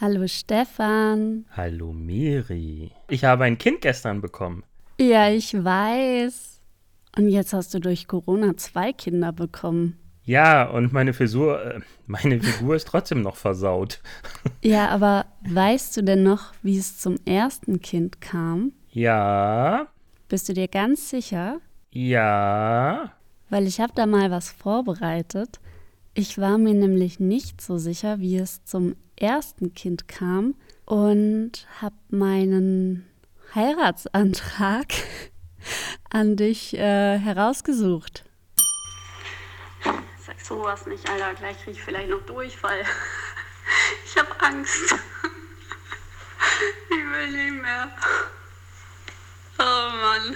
Hallo Stefan. Hallo Miri. Ich habe ein Kind gestern bekommen. Ja, ich weiß. Und jetzt hast du durch Corona zwei Kinder bekommen. Ja, und meine Figur, äh, meine Figur ist trotzdem noch versaut. Ja, aber weißt du denn noch, wie es zum ersten Kind kam? Ja. Bist du dir ganz sicher? Ja. Weil ich habe da mal was vorbereitet. Ich war mir nämlich nicht so sicher, wie es zum ersten Kind kam und habe meinen Heiratsantrag an dich äh, herausgesucht. Sag sowas nicht, Alter. Gleich krieg ich vielleicht noch Durchfall. Ich habe Angst. Ich will nicht mehr. Oh Mann.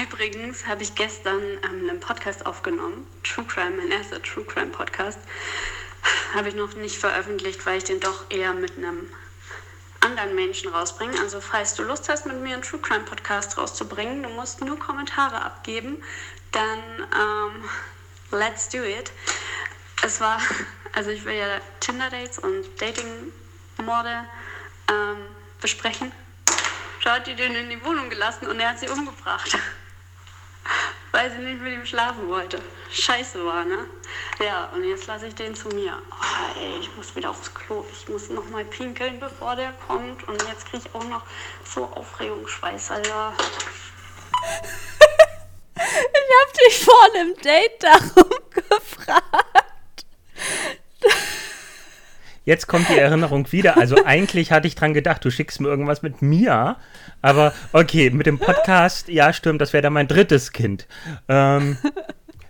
Übrigens habe ich gestern ähm, einen Podcast aufgenommen. True Crime, mein erster True Crime Podcast. Habe ich noch nicht veröffentlicht, weil ich den doch eher mit einem anderen Menschen rausbringe. Also falls du Lust hast, mit mir einen True Crime Podcast rauszubringen, du musst nur Kommentare abgeben, dann ähm, let's do it. Es war, also ich will ja Tinder-Dates und Dating-Morde ähm, besprechen. Schau hat die den in die Wohnung gelassen und er hat sie umgebracht weil sie nicht mit ihm schlafen wollte. Scheiße war, ne? Ja, und jetzt lasse ich den zu mir. Oh, ey, ich muss wieder aufs Klo. Ich muss noch mal pinkeln, bevor der kommt. Und jetzt kriege ich auch noch so Aufregungsschweiß, Alter. ich hab dich vor einem Date darum gefragt. Jetzt kommt die Erinnerung wieder. Also eigentlich hatte ich dran gedacht, du schickst mir irgendwas mit Mia. Aber okay, mit dem Podcast, ja, stimmt, das wäre dann mein drittes Kind. Ähm,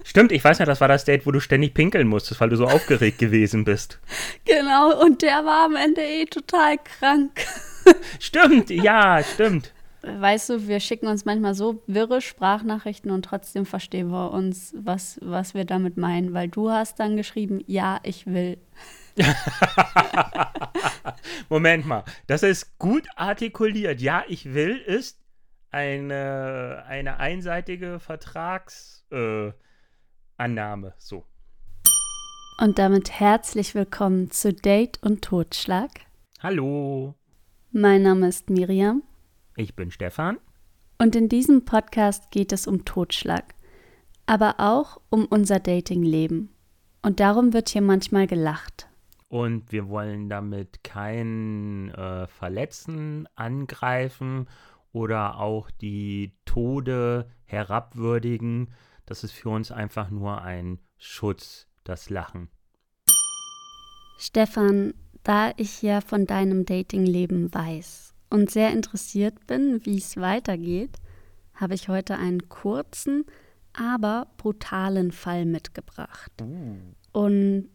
stimmt, ich weiß nicht, das war das Date, wo du ständig pinkeln musstest, weil du so aufgeregt gewesen bist. Genau, und der war am Ende eh total krank. Stimmt, ja, stimmt. Weißt du, wir schicken uns manchmal so wirre Sprachnachrichten und trotzdem verstehen wir uns, was, was wir damit meinen, weil du hast dann geschrieben, ja, ich will. Moment mal, das ist gut artikuliert. Ja, ich will ist eine, eine einseitige Vertragsannahme. Äh, so. Und damit herzlich willkommen zu Date und Totschlag. Hallo. Mein Name ist Miriam. Ich bin Stefan. Und in diesem Podcast geht es um Totschlag, aber auch um unser Datingleben. Und darum wird hier manchmal gelacht. Und wir wollen damit keinen äh, verletzen, angreifen oder auch die Tode herabwürdigen. Das ist für uns einfach nur ein Schutz, das Lachen. Stefan, da ich ja von deinem Datingleben weiß und sehr interessiert bin, wie es weitergeht, habe ich heute einen kurzen, aber brutalen Fall mitgebracht. Uh. Und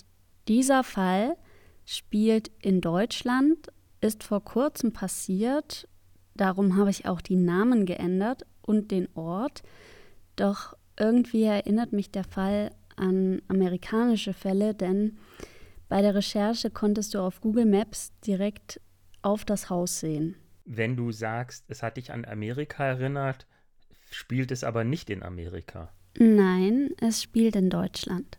dieser Fall spielt in Deutschland, ist vor kurzem passiert. Darum habe ich auch die Namen geändert und den Ort. Doch irgendwie erinnert mich der Fall an amerikanische Fälle, denn bei der Recherche konntest du auf Google Maps direkt auf das Haus sehen. Wenn du sagst, es hat dich an Amerika erinnert, spielt es aber nicht in Amerika. Nein, es spielt in Deutschland.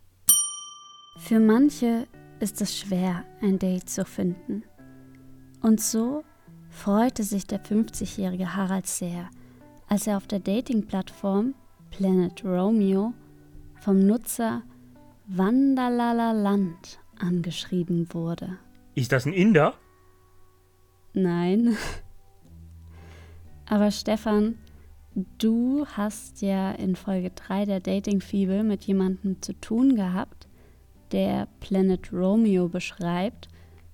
Für manche ist es schwer, ein Date zu finden. Und so freute sich der 50-jährige Harald sehr, als er auf der Dating-Plattform Planet Romeo vom Nutzer Wandalala Land angeschrieben wurde. Ist das ein Inder? Nein. Aber Stefan, du hast ja in Folge 3 der Dating-Fibel mit jemandem zu tun gehabt, der Planet Romeo beschreibt.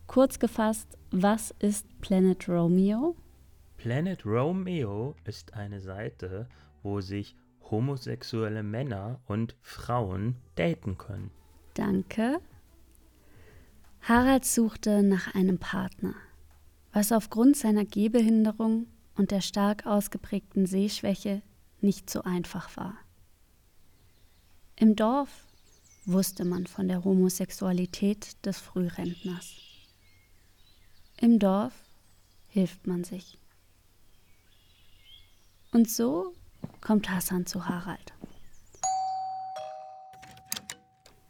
Kurz gefasst, was ist Planet Romeo? Planet Romeo ist eine Seite, wo sich homosexuelle Männer und Frauen daten können. Danke. Harald suchte nach einem Partner. was aufgrund seiner Gehbehinderung und der stark ausgeprägten Sehschwäche nicht so einfach war. Im Dorf wusste man von der Homosexualität des Frührentners. Im Dorf hilft man sich. Und so kommt Hassan zu Harald.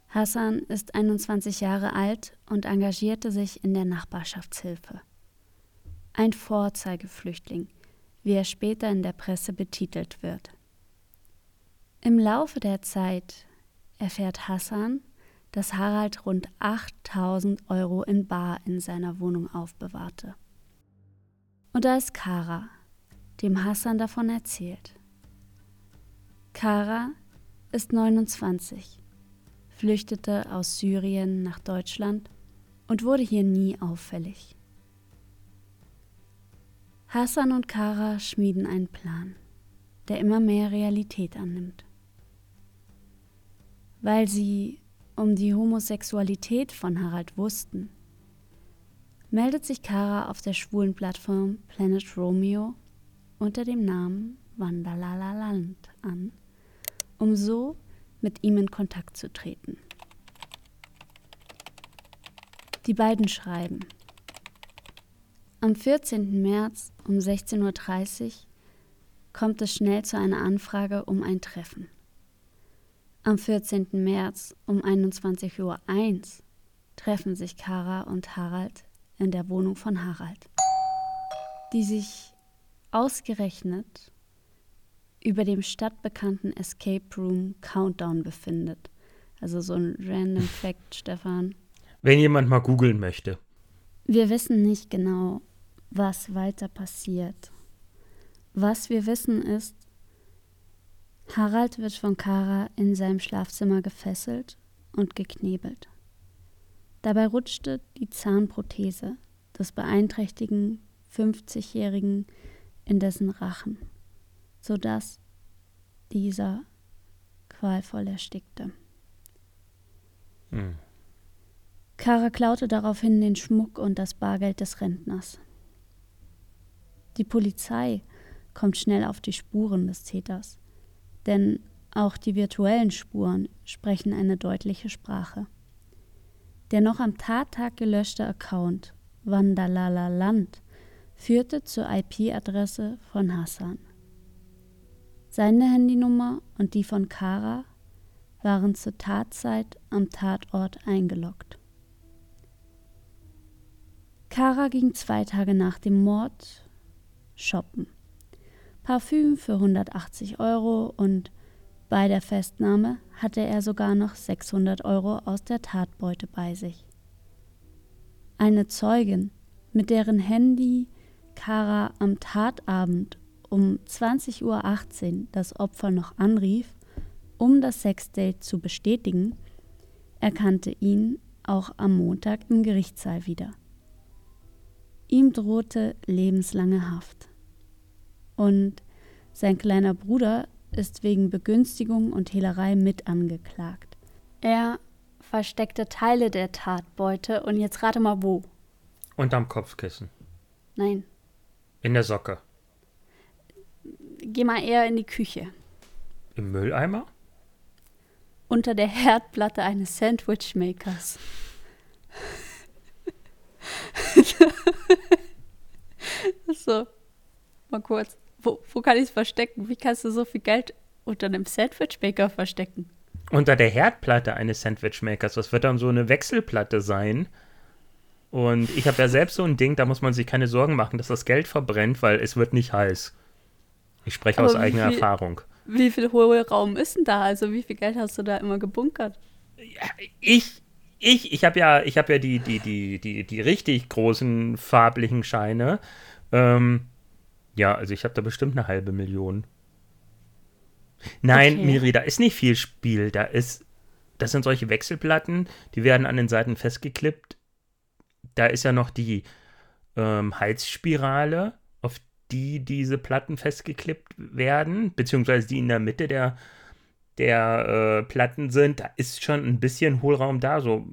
Hassan ist 21 Jahre alt und engagierte sich in der Nachbarschaftshilfe. Ein Vorzeigeflüchtling, wie er später in der Presse betitelt wird. Im Laufe der Zeit erfährt Hassan, dass Harald rund 8000 Euro in Bar in seiner Wohnung aufbewahrte. Und da ist Kara, dem Hassan davon erzählt. Kara ist 29, flüchtete aus Syrien nach Deutschland und wurde hier nie auffällig. Hassan und Kara schmieden einen Plan, der immer mehr Realität annimmt. Weil sie um die Homosexualität von Harald wussten, meldet sich Kara auf der schwulen Plattform Planet Romeo unter dem Namen Wandalalaland an, um so mit ihm in Kontakt zu treten. Die beiden schreiben. Am 14. März um 16.30 Uhr kommt es schnell zu einer Anfrage um ein Treffen. Am 14. März um 21.01 Uhr treffen sich Kara und Harald in der Wohnung von Harald, die sich ausgerechnet über dem stadtbekannten Escape Room Countdown befindet. Also so ein random Fact, Stefan. Wenn jemand mal googeln möchte. Wir wissen nicht genau, was weiter passiert. Was wir wissen ist, Harald wird von Kara in seinem Schlafzimmer gefesselt und geknebelt. Dabei rutschte die Zahnprothese des beeinträchtigen 50-Jährigen in dessen Rachen, sodass dieser qualvoll erstickte. Hm. Kara klaute daraufhin den Schmuck und das Bargeld des Rentners. Die Polizei kommt schnell auf die Spuren des Täters, denn auch die virtuellen Spuren sprechen eine deutliche Sprache. Der noch am Tattag gelöschte Account Vandalala Land führte zur IP-Adresse von Hassan. Seine Handynummer und die von Kara waren zur Tatzeit am Tatort eingeloggt. Kara ging zwei Tage nach dem Mord shoppen. Parfüm für 180 Euro und bei der Festnahme hatte er sogar noch 600 Euro aus der Tatbeute bei sich. Eine Zeugin, mit deren Handy Kara am Tatabend um 20.18 Uhr das Opfer noch anrief, um das Sexdate zu bestätigen, erkannte ihn auch am Montag im Gerichtssaal wieder. Ihm drohte lebenslange Haft. Und sein kleiner Bruder ist wegen Begünstigung und Hehlerei mit angeklagt. Er versteckte Teile der Tatbeute und jetzt rate mal wo. Unterm Kopfkissen. Nein. In der Socke. Geh mal eher in die Küche. Im Mülleimer? Unter der Herdplatte eines Sandwichmakers. so, mal kurz. Wo, wo kann ich es verstecken? Wie kannst du so viel Geld unter einem Sandwichmaker verstecken? Unter der Herdplatte eines Sandwichmakers. Das wird dann so eine Wechselplatte sein und ich habe ja selbst so ein Ding, da muss man sich keine Sorgen machen, dass das Geld verbrennt, weil es wird nicht heiß. Ich spreche Aber aus eigener viel, Erfahrung. Wie viel Hohlraum ist denn da? Also wie viel Geld hast du da immer gebunkert? Ja, ich, ich, ich habe ja, ich habe ja die, die, die, die, die richtig großen farblichen Scheine. Ähm, ja, also ich habe da bestimmt eine halbe Million. Nein, okay. Miri, da ist nicht viel Spiel. Da ist, das sind solche Wechselplatten, die werden an den Seiten festgeklippt da ist ja noch die ähm, Heizspirale, auf die diese Platten festgeklippt werden, beziehungsweise die in der Mitte der, der äh, Platten sind. Da ist schon ein bisschen Hohlraum da, so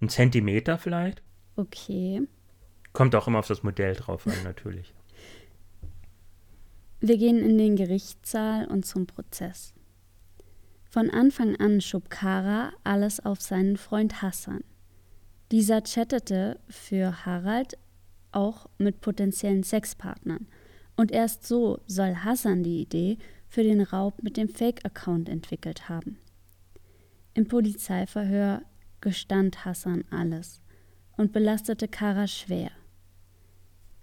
ein Zentimeter vielleicht. Okay. Kommt auch immer auf das Modell drauf an, natürlich. Wir gehen in den Gerichtssaal und zum Prozess. Von Anfang an schob Kara alles auf seinen Freund Hassan. Dieser chattete für Harald auch mit potenziellen Sexpartnern. Und erst so soll Hassan die Idee für den Raub mit dem Fake-Account entwickelt haben. Im Polizeiverhör gestand Hassan alles und belastete Kara schwer.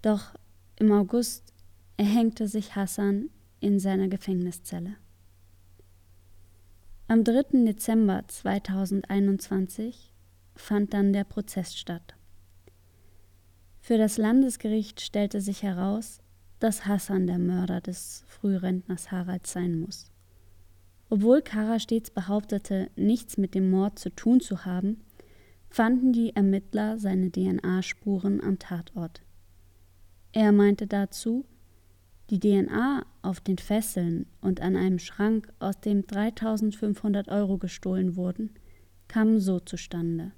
Doch im August erhängte sich Hassan in seiner Gefängniszelle. Am 3. Dezember 2021 fand dann der Prozess statt. Für das Landesgericht stellte sich heraus, dass Hassan der Mörder des Frührentners Harald sein muss. Obwohl Kara stets behauptete, nichts mit dem Mord zu tun zu haben, fanden die Ermittler seine DNA-Spuren am Tatort. Er meinte dazu, die DNA auf den Fesseln und an einem Schrank, aus dem 3500 Euro gestohlen wurden, kamen so zustande.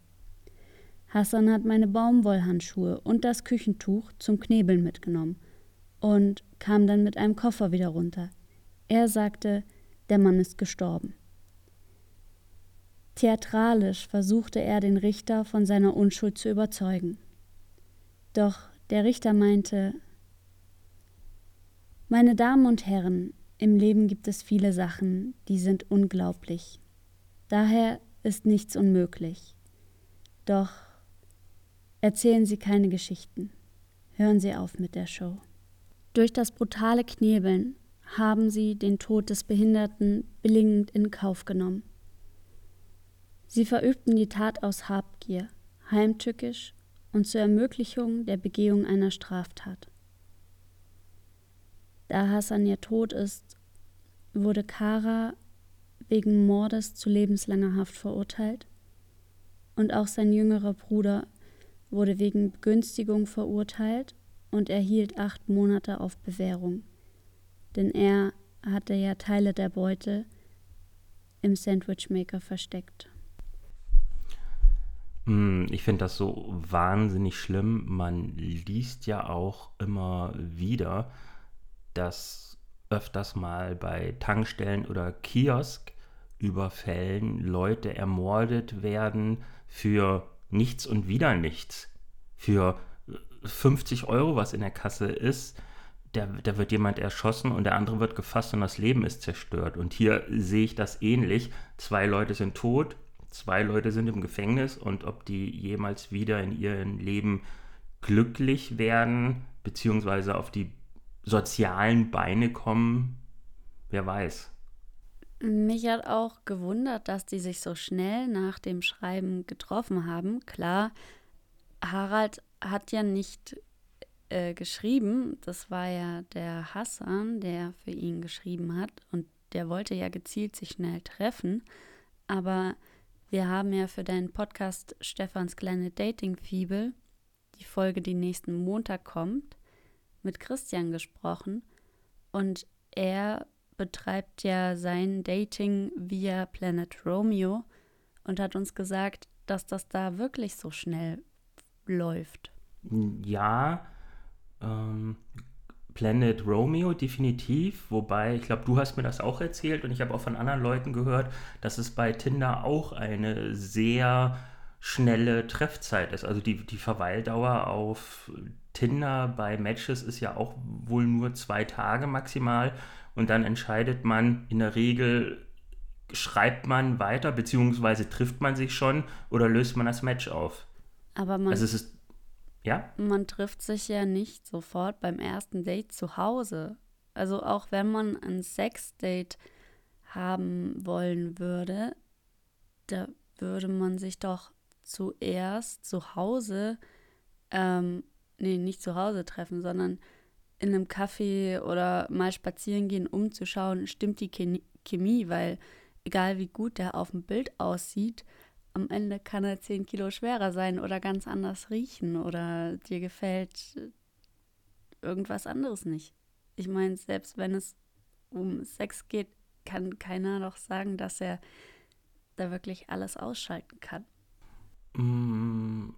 Hassan hat meine Baumwollhandschuhe und das Küchentuch zum Knebeln mitgenommen und kam dann mit einem Koffer wieder runter. Er sagte, der Mann ist gestorben. Theatralisch versuchte er den Richter von seiner Unschuld zu überzeugen. Doch der Richter meinte, meine Damen und Herren, im Leben gibt es viele Sachen, die sind unglaublich. Daher ist nichts unmöglich. Doch erzählen Sie keine Geschichten. Hören Sie auf mit der Show. Durch das brutale Knebeln haben sie den Tod des Behinderten billigend in Kauf genommen. Sie verübten die Tat aus Habgier, heimtückisch und zur Ermöglichung der Begehung einer Straftat. Da Hassan ja tot ist, wurde Kara wegen Mordes zu lebenslanger Haft verurteilt und auch sein jüngerer Bruder wurde wegen Begünstigung verurteilt und erhielt acht Monate auf Bewährung, denn er hatte ja Teile der Beute im Sandwichmaker versteckt. Hm, ich finde das so wahnsinnig schlimm. Man liest ja auch immer wieder, dass öfters mal bei Tankstellen oder Kiosküberfällen Leute ermordet werden für nichts und wieder nichts. Für 50 Euro, was in der Kasse ist, da, da wird jemand erschossen und der andere wird gefasst und das Leben ist zerstört. Und hier sehe ich das ähnlich. Zwei Leute sind tot, zwei Leute sind im Gefängnis und ob die jemals wieder in ihrem Leben glücklich werden, beziehungsweise auf die sozialen Beine kommen, wer weiß. Mich hat auch gewundert, dass die sich so schnell nach dem Schreiben getroffen haben. Klar, Harald hat ja nicht äh, geschrieben, das war ja der Hassan, der für ihn geschrieben hat und der wollte ja gezielt sich schnell treffen. Aber wir haben ja für deinen Podcast Stefans kleine Dating-Fibel, die Folge, die nächsten Montag kommt, mit Christian gesprochen und er betreibt ja sein Dating via Planet Romeo und hat uns gesagt, dass das da wirklich so schnell läuft. Ja, ähm, Planet Romeo definitiv, wobei ich glaube, du hast mir das auch erzählt und ich habe auch von anderen Leuten gehört, dass es bei Tinder auch eine sehr schnelle Treffzeit ist. Also die, die Verweildauer auf Tinder bei Matches ist ja auch wohl nur zwei Tage maximal und dann entscheidet man in der Regel, schreibt man weiter, beziehungsweise trifft man sich schon oder löst man das Match auf. Aber man, also es ist, ja? man trifft sich ja nicht sofort beim ersten Date zu Hause. Also auch wenn man ein Sexdate haben wollen würde, da würde man sich doch zuerst zu Hause ähm, nee, nicht zu Hause treffen, sondern in einem Café oder mal spazieren gehen, um zu schauen, stimmt die Chemie, weil egal wie gut der auf dem Bild aussieht, am Ende kann er 10 Kilo schwerer sein oder ganz anders riechen oder dir gefällt irgendwas anderes nicht. Ich meine, selbst wenn es um Sex geht, kann keiner doch sagen, dass er da wirklich alles ausschalten kann. Mm,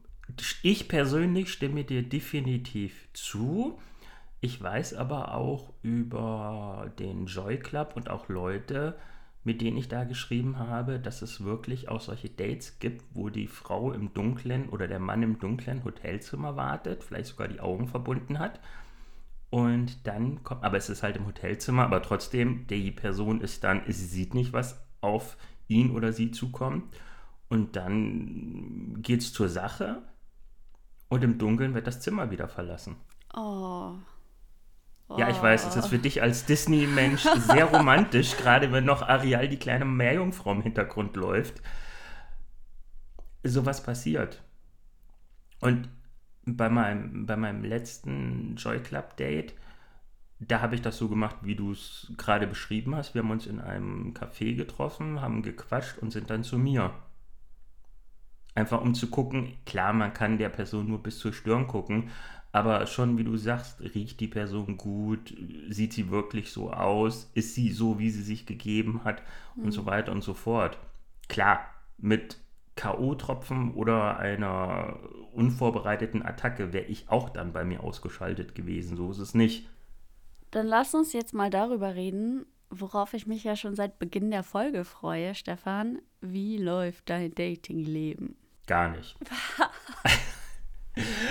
Ich persönlich stimme dir definitiv zu. Ich weiß aber auch über den Joy Club und auch Leute, mit denen ich da geschrieben habe, dass es wirklich auch solche Dates gibt, wo die Frau im dunklen oder der Mann im dunklen Hotelzimmer wartet, vielleicht sogar die Augen verbunden hat. Und dann kommt, aber es ist halt im Hotelzimmer, aber trotzdem, die Person ist dann, sie sieht nicht, was auf ihn oder sie zukommt. Und dann geht es zur Sache und im Dunkeln wird das Zimmer wieder verlassen. Oh. Ja, ich weiß, es ist für dich als Disney-Mensch sehr romantisch, gerade wenn noch Ariel, die kleine Meerjungfrau im Hintergrund läuft. Sowas passiert. Und bei meinem, bei meinem letzten Joy Club Date, da habe ich das so gemacht, wie du es gerade beschrieben hast. Wir haben uns in einem Café getroffen, haben gequatscht und sind dann zu mir. Einfach um zu gucken, klar, man kann der Person nur bis zur Stirn gucken, aber schon wie du sagst, riecht die Person gut, sieht sie wirklich so aus, ist sie so, wie sie sich gegeben hat mhm. und so weiter und so fort. Klar, mit K.O.-Tropfen oder einer unvorbereiteten Attacke wäre ich auch dann bei mir ausgeschaltet gewesen. So ist es nicht. Dann lass uns jetzt mal darüber reden, worauf ich mich ja schon seit Beginn der Folge freue, Stefan. Wie läuft dein Datingleben? Gar nicht.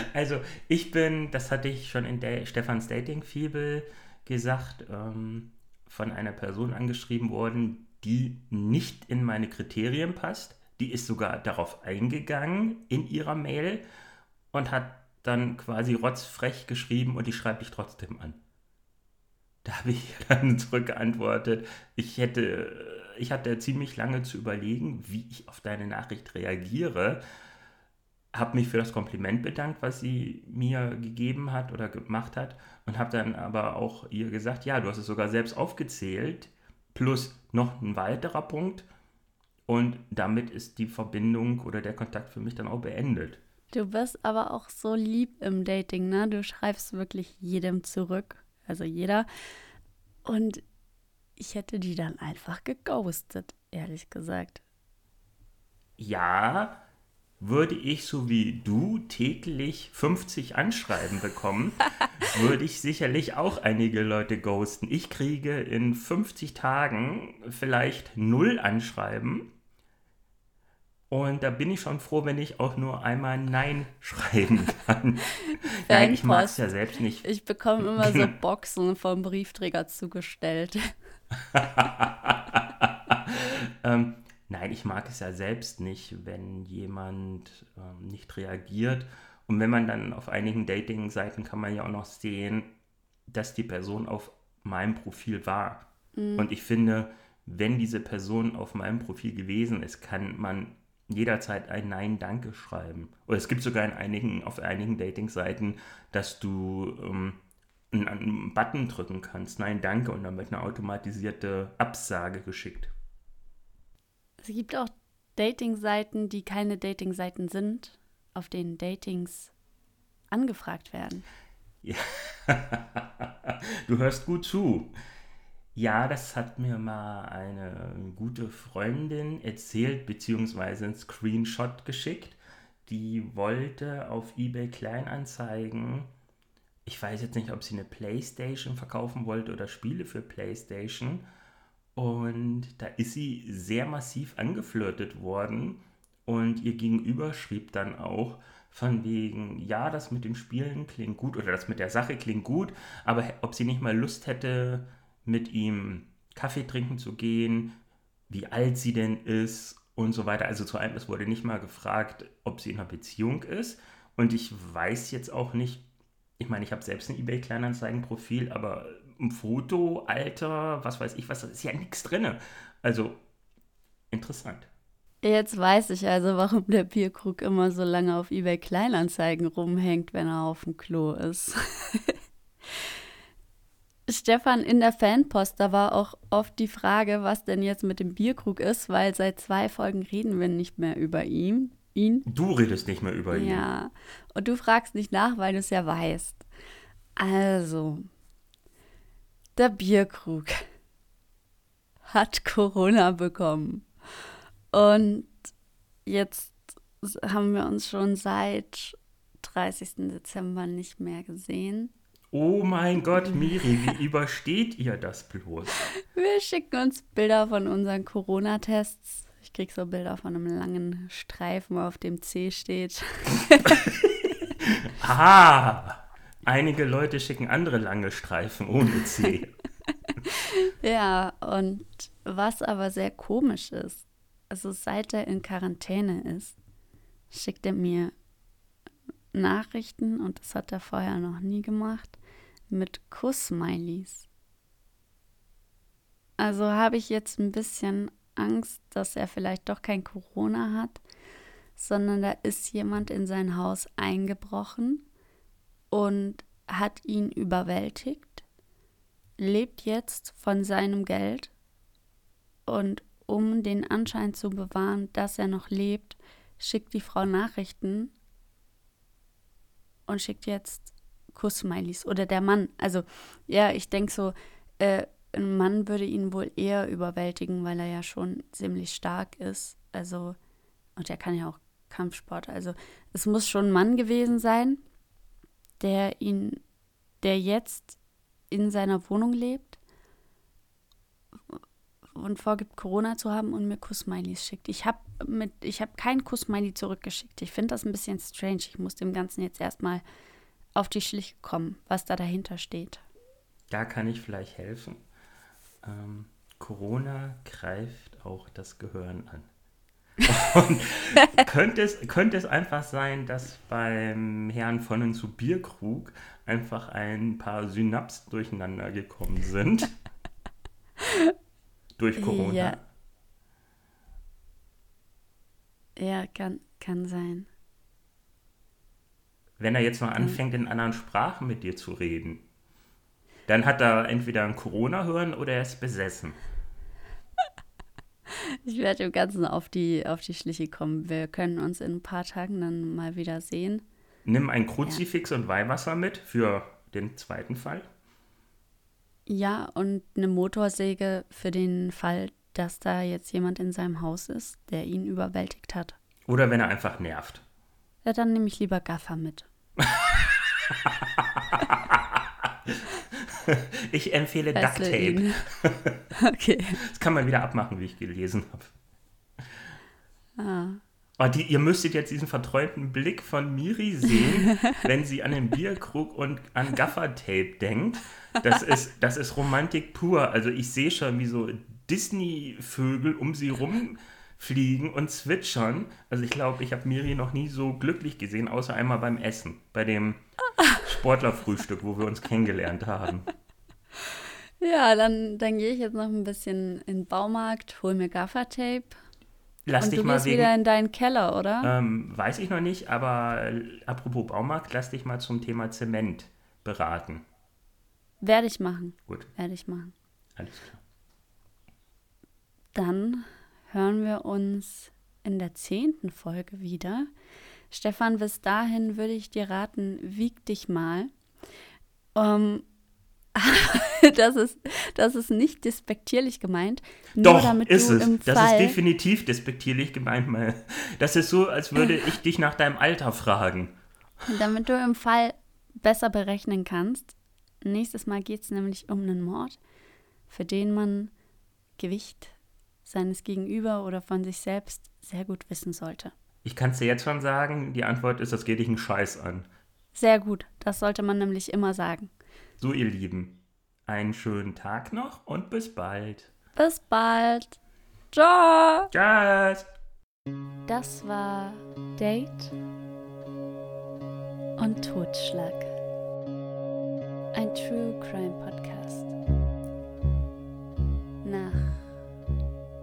Also ich bin, das hatte ich schon in der Stefans Dating-Fibel gesagt, ähm, von einer Person angeschrieben worden, die nicht in meine Kriterien passt. Die ist sogar darauf eingegangen in ihrer Mail und hat dann quasi rotzfrech geschrieben und die schreibe ich trotzdem an. Da habe ich dann zurückgeantwortet, ich hätte, ich hatte ziemlich lange zu überlegen, wie ich auf deine Nachricht reagiere habe mich für das Kompliment bedankt, was sie mir gegeben hat oder gemacht hat und habe dann aber auch ihr gesagt, ja, du hast es sogar selbst aufgezählt, plus noch ein weiterer Punkt und damit ist die Verbindung oder der Kontakt für mich dann auch beendet. Du bist aber auch so lieb im Dating, ne? Du schreibst wirklich jedem zurück, also jeder. Und ich hätte die dann einfach geghostet, ehrlich gesagt. Ja, würde ich so wie du täglich 50 Anschreiben bekommen, würde ich sicherlich auch einige Leute ghosten. Ich kriege in 50 Tagen vielleicht null Anschreiben. Und da bin ich schon froh, wenn ich auch nur einmal Nein schreiben kann. Nein, ich mag es ja selbst nicht. Ich bekomme immer so Boxen vom Briefträger zugestellt. ähm, Nein, ich mag es ja selbst nicht, wenn jemand ähm, nicht reagiert. Und wenn man dann auf einigen Dating-Seiten kann man ja auch noch sehen, dass die Person auf meinem Profil war. Mhm. Und ich finde, wenn diese Person auf meinem Profil gewesen ist, kann man jederzeit ein Nein, Danke schreiben. Oder es gibt sogar in einigen, auf einigen Dating-Seiten, dass du ähm, einen, einen Button drücken kannst, Nein, Danke, und dann wird eine automatisierte Absage geschickt. Es gibt auch Dating-Seiten, die keine Dating-Seiten sind, auf denen Datings angefragt werden. Ja. du hörst gut zu. Ja, das hat mir mal eine gute Freundin erzählt, beziehungsweise einen Screenshot geschickt. Die wollte auf eBay Kleinanzeigen, ich weiß jetzt nicht, ob sie eine Playstation verkaufen wollte oder Spiele für Playstation und da ist sie sehr massiv angeflirtet worden. Und ihr Gegenüber schrieb dann auch von wegen, ja, das mit den Spielen klingt gut oder das mit der Sache klingt gut, aber ob sie nicht mal Lust hätte, mit ihm Kaffee trinken zu gehen, wie alt sie denn ist und so weiter. Also zu einem, es wurde nicht mal gefragt, ob sie in einer Beziehung ist. Und ich weiß jetzt auch nicht, ich meine, ich habe selbst ein eBay-Kleinanzeigen-Profil, aber ein Foto, Alter, was weiß ich was, da ist ja nichts drin. Also interessant. Jetzt weiß ich also, warum der Bierkrug immer so lange auf eBay Kleinanzeigen rumhängt, wenn er auf dem Klo ist. Stefan, in der Fanpost, da war auch oft die Frage, was denn jetzt mit dem Bierkrug ist, weil seit zwei Folgen reden wir nicht mehr über ihn ihn. Du redest nicht mehr über ihn. Ja. Und du fragst nicht nach, weil du es ja weißt. Also, der Bierkrug hat Corona bekommen. Und jetzt haben wir uns schon seit 30. Dezember nicht mehr gesehen. Oh mein Gott, Miri, wie übersteht ihr das bloß? Wir schicken uns Bilder von unseren Corona-Tests. Ich krieg so Bilder von einem langen Streifen, wo auf dem C steht. Aha! Einige Leute schicken andere lange Streifen ohne C. ja, und was aber sehr komisch ist, also seit er in Quarantäne ist, schickt er mir Nachrichten, und das hat er vorher noch nie gemacht, mit Kuss-Smileys. Also habe ich jetzt ein bisschen Angst, dass er vielleicht doch kein Corona hat, sondern da ist jemand in sein Haus eingebrochen und hat ihn überwältigt, lebt jetzt von seinem Geld und um den Anschein zu bewahren, dass er noch lebt, schickt die Frau Nachrichten und schickt jetzt Kuss-Smileys oder der Mann. Also ja, ich denke so, äh, ein Mann würde ihn wohl eher überwältigen, weil er ja schon ziemlich stark ist. Also, und er kann ja auch Kampfsport. Also es muss schon ein Mann gewesen sein, der ihn, der jetzt in seiner Wohnung lebt und vorgibt, Corona zu haben und mir Kuss-Smileys schickt. Ich habe mit, ich habe kein Kuss-Smiley zurückgeschickt. Ich finde das ein bisschen strange. Ich muss dem Ganzen jetzt erstmal auf die Schliche kommen, was da dahinter steht. Da kann ich vielleicht helfen. Ähm, Corona greift auch das Gehirn an. Könnte, es, könnte es einfach sein, dass beim Herrn von und zu Bierkrug einfach ein paar Synapsen durcheinander gekommen sind? Durch Corona? Ja, ja kann, kann sein. Wenn er jetzt mal anfängt, in anderen Sprachen mit dir zu reden, dann hat er entweder ein Corona-Hören oder er ist besessen. Ich werde dem Ganzen auf die, auf die Schliche kommen. Wir können uns in ein paar Tagen dann mal wieder sehen. Nimm ein Kruzifix ja. und Weihwasser mit für den zweiten Fall. Ja, und eine Motorsäge für den Fall, dass da jetzt jemand in seinem Haus ist, der ihn überwältigt hat. Oder wenn er einfach nervt. Ja, dann nehme ich lieber Gaffer mit. ich empfehle Duct Tape. okay. Das kann man wieder abmachen, wie ich gelesen habe. Ah. Oh, die, ihr müsstet jetzt diesen verträumten Blick von Miri sehen, wenn sie an den Bierkrug und an Gaffertape denkt. Das ist, das ist Romantik pur. Also ich sehe schon, wie so Disney-Vögel um sie rumfliegen und zwitschern. Also ich glaube, ich habe Miri noch nie so glücklich gesehen, außer einmal beim Essen, bei dem Sportlerfrühstück, wo wir uns kennengelernt haben. Ja, dann, dann gehe ich jetzt noch ein bisschen in den Baumarkt, hol mir Gaffertape. Lass und dich du mal gehst wegen, wieder in deinen Keller, oder? Ähm, weiß ich noch nicht, aber äh, apropos Baumarkt, lass dich mal zum Thema Zement beraten. Werde ich machen. Gut. Werde ich machen. Alles klar. Dann hören wir uns in der zehnten Folge wieder. Stefan, bis dahin würde ich dir raten, wieg dich mal. Um, das, ist, das ist nicht despektierlich gemeint. Doch, ist es. das Fall ist definitiv despektierlich gemeint. Das ist so, als würde ich dich nach deinem Alter fragen. Damit du im Fall besser berechnen kannst. Nächstes Mal geht es nämlich um einen Mord, für den man Gewicht seines Gegenüber oder von sich selbst sehr gut wissen sollte. Ich kann es dir jetzt schon sagen, die Antwort ist, das geht dich einen Scheiß an. Sehr gut, das sollte man nämlich immer sagen. So, ihr Lieben, einen schönen Tag noch und bis bald. Bis bald. Ciao. Tschüss. Das war Date und Totschlag. Ein True Crime Podcast.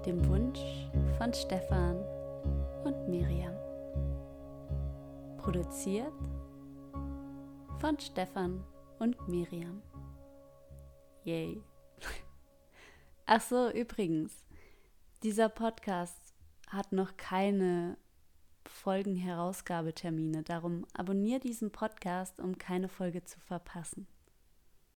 Dem Wunsch von Stefan und Miriam. Produziert von Stefan und Miriam. Yay. Ach so, übrigens, dieser Podcast hat noch keine Folgenherausgabetermine. Darum abonniere diesen Podcast, um keine Folge zu verpassen.